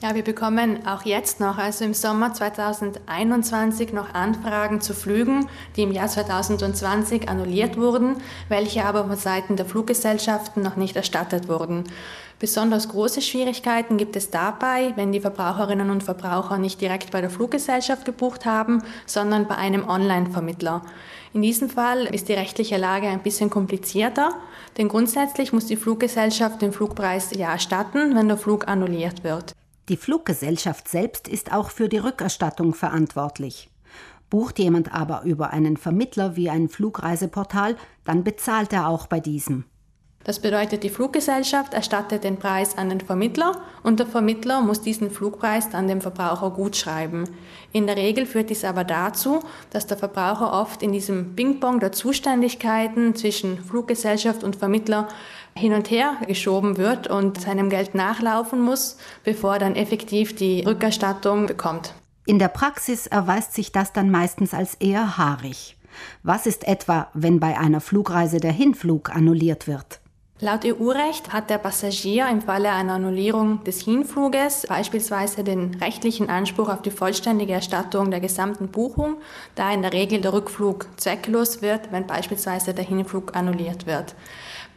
Ja, wir bekommen auch jetzt noch, also im Sommer 2021, noch Anfragen zu Flügen, die im Jahr 2020 annulliert wurden, welche aber von Seiten der Fluggesellschaften noch nicht erstattet wurden. Besonders große Schwierigkeiten gibt es dabei, wenn die Verbraucherinnen und Verbraucher nicht direkt bei der Fluggesellschaft gebucht haben, sondern bei einem Online-Vermittler. In diesem Fall ist die rechtliche Lage ein bisschen komplizierter, denn grundsätzlich muss die Fluggesellschaft den Flugpreis ja erstatten, wenn der Flug annulliert wird. Die Fluggesellschaft selbst ist auch für die Rückerstattung verantwortlich. Bucht jemand aber über einen Vermittler wie ein Flugreiseportal, dann bezahlt er auch bei diesem. Das bedeutet, die Fluggesellschaft erstattet den Preis an den Vermittler und der Vermittler muss diesen Flugpreis dann dem Verbraucher gutschreiben. In der Regel führt dies aber dazu, dass der Verbraucher oft in diesem Ping-Pong der Zuständigkeiten zwischen Fluggesellschaft und Vermittler hin und her geschoben wird und seinem Geld nachlaufen muss, bevor er dann effektiv die Rückerstattung bekommt. In der Praxis erweist sich das dann meistens als eher haarig. Was ist etwa, wenn bei einer Flugreise der Hinflug annulliert wird? Laut EU-Recht hat der Passagier im Falle einer Annullierung des Hinfluges beispielsweise den rechtlichen Anspruch auf die vollständige Erstattung der gesamten Buchung, da in der Regel der Rückflug zwecklos wird, wenn beispielsweise der Hinflug annulliert wird.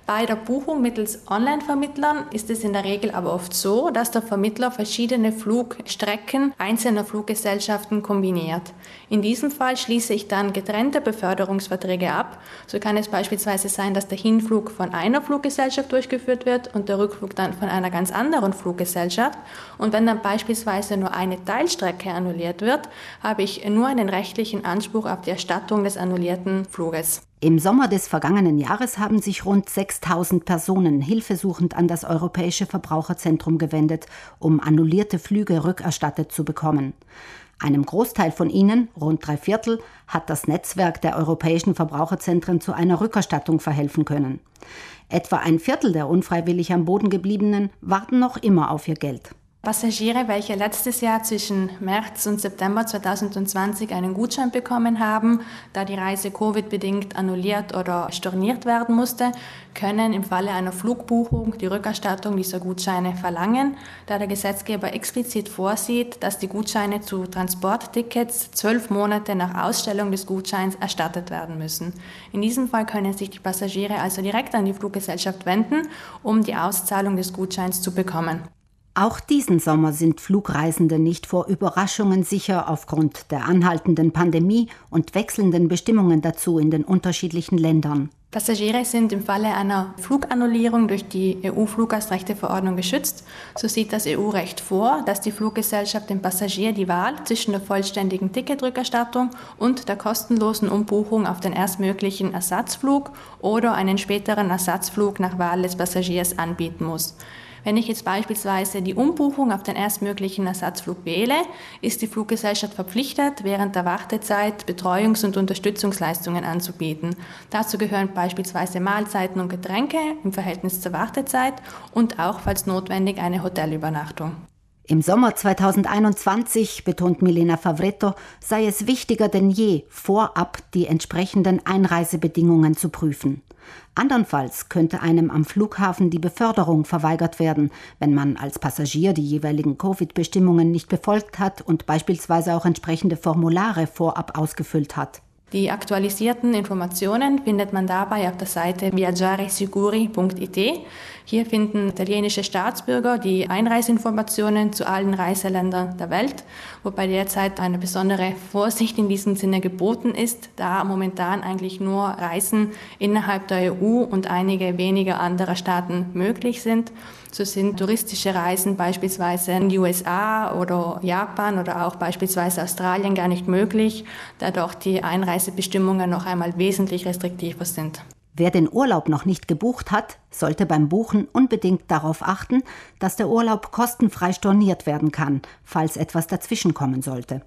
Bei der Buchung mittels Online-Vermittlern ist es in der Regel aber oft so, dass der Vermittler verschiedene Flugstrecken einzelner Fluggesellschaften kombiniert. In diesem Fall schließe ich dann getrennte Beförderungsverträge ab. So kann es beispielsweise sein, dass der Hinflug von einer Fluggesellschaft durchgeführt wird und der Rückflug dann von einer ganz anderen Fluggesellschaft. Und wenn dann beispielsweise nur eine Teilstrecke annulliert wird, habe ich nur einen rechtlichen Anspruch auf die Erstattung des annullierten Fluges. Im Sommer des vergangenen Jahres haben sich rund 6000 Personen hilfesuchend an das Europäische Verbraucherzentrum gewendet, um annullierte Flüge rückerstattet zu bekommen. Einem Großteil von ihnen, rund drei Viertel, hat das Netzwerk der europäischen Verbraucherzentren zu einer Rückerstattung verhelfen können. Etwa ein Viertel der unfreiwillig am Boden gebliebenen warten noch immer auf ihr Geld. Passagiere, welche letztes Jahr zwischen März und September 2020 einen Gutschein bekommen haben, da die Reise Covid-bedingt annulliert oder storniert werden musste, können im Falle einer Flugbuchung die Rückerstattung dieser Gutscheine verlangen, da der Gesetzgeber explizit vorsieht, dass die Gutscheine zu Transporttickets zwölf Monate nach Ausstellung des Gutscheins erstattet werden müssen. In diesem Fall können sich die Passagiere also direkt an die Fluggesellschaft wenden, um die Auszahlung des Gutscheins zu bekommen. Auch diesen Sommer sind Flugreisende nicht vor Überraschungen sicher aufgrund der anhaltenden Pandemie und wechselnden Bestimmungen dazu in den unterschiedlichen Ländern. Passagiere sind im Falle einer Flugannullierung durch die EU-Fluggastrechteverordnung geschützt. So sieht das EU-Recht vor, dass die Fluggesellschaft dem Passagier die Wahl zwischen der vollständigen Ticketrückerstattung und der kostenlosen Umbuchung auf den erstmöglichen Ersatzflug oder einen späteren Ersatzflug nach Wahl des Passagiers anbieten muss. Wenn ich jetzt beispielsweise die Umbuchung auf den erstmöglichen Ersatzflug wähle, ist die Fluggesellschaft verpflichtet, während der Wartezeit Betreuungs- und Unterstützungsleistungen anzubieten. Dazu gehören beispielsweise Mahlzeiten und Getränke im Verhältnis zur Wartezeit und auch, falls notwendig, eine Hotelübernachtung. Im Sommer 2021, betont Milena Favretto, sei es wichtiger denn je, vorab die entsprechenden Einreisebedingungen zu prüfen. Andernfalls könnte einem am Flughafen die Beförderung verweigert werden, wenn man als Passagier die jeweiligen Covid-Bestimmungen nicht befolgt hat und beispielsweise auch entsprechende Formulare vorab ausgefüllt hat. Die aktualisierten Informationen findet man dabei auf der Seite viaggiaresicuri.it. Hier finden italienische Staatsbürger die Einreiseinformationen zu allen Reiseländern der Welt, wobei derzeit eine besondere Vorsicht in diesem Sinne geboten ist, da momentan eigentlich nur Reisen innerhalb der EU und einige weniger anderer Staaten möglich sind. So sind touristische Reisen beispielsweise in die USA oder Japan oder auch beispielsweise Australien gar nicht möglich, da doch die Einreisebestimmungen noch einmal wesentlich restriktiver sind. Wer den Urlaub noch nicht gebucht hat, sollte beim Buchen unbedingt darauf achten, dass der Urlaub kostenfrei storniert werden kann, falls etwas dazwischenkommen sollte.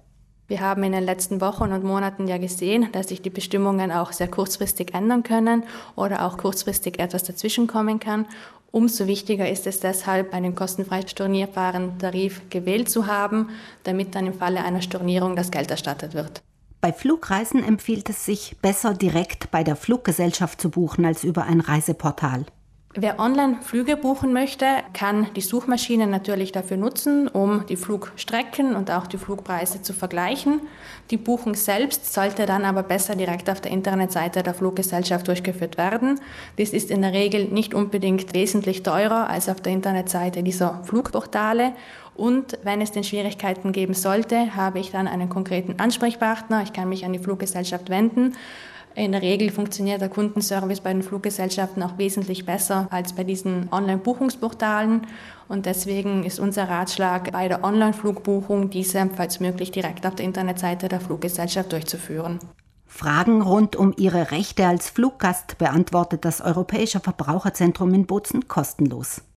Wir haben in den letzten Wochen und Monaten ja gesehen, dass sich die Bestimmungen auch sehr kurzfristig ändern können oder auch kurzfristig etwas dazwischenkommen kann. Umso wichtiger ist es deshalb, einen kostenfrei stornierbaren Tarif gewählt zu haben, damit dann im Falle einer Stornierung das Geld erstattet wird. Bei Flugreisen empfiehlt es sich, besser direkt bei der Fluggesellschaft zu buchen als über ein Reiseportal. Wer online Flüge buchen möchte, kann die Suchmaschine natürlich dafür nutzen, um die Flugstrecken und auch die Flugpreise zu vergleichen. Die Buchung selbst sollte dann aber besser direkt auf der Internetseite der Fluggesellschaft durchgeführt werden. Dies ist in der Regel nicht unbedingt wesentlich teurer als auf der Internetseite dieser Flugportale. Und wenn es denn Schwierigkeiten geben sollte, habe ich dann einen konkreten Ansprechpartner. Ich kann mich an die Fluggesellschaft wenden in der Regel funktioniert der Kundenservice bei den Fluggesellschaften auch wesentlich besser als bei diesen Online-Buchungsportalen. Und deswegen ist unser Ratschlag bei der Online-Flugbuchung, diese falls möglich direkt auf der Internetseite der Fluggesellschaft durchzuführen. Fragen rund um Ihre Rechte als Fluggast beantwortet das Europäische Verbraucherzentrum in Bozen kostenlos.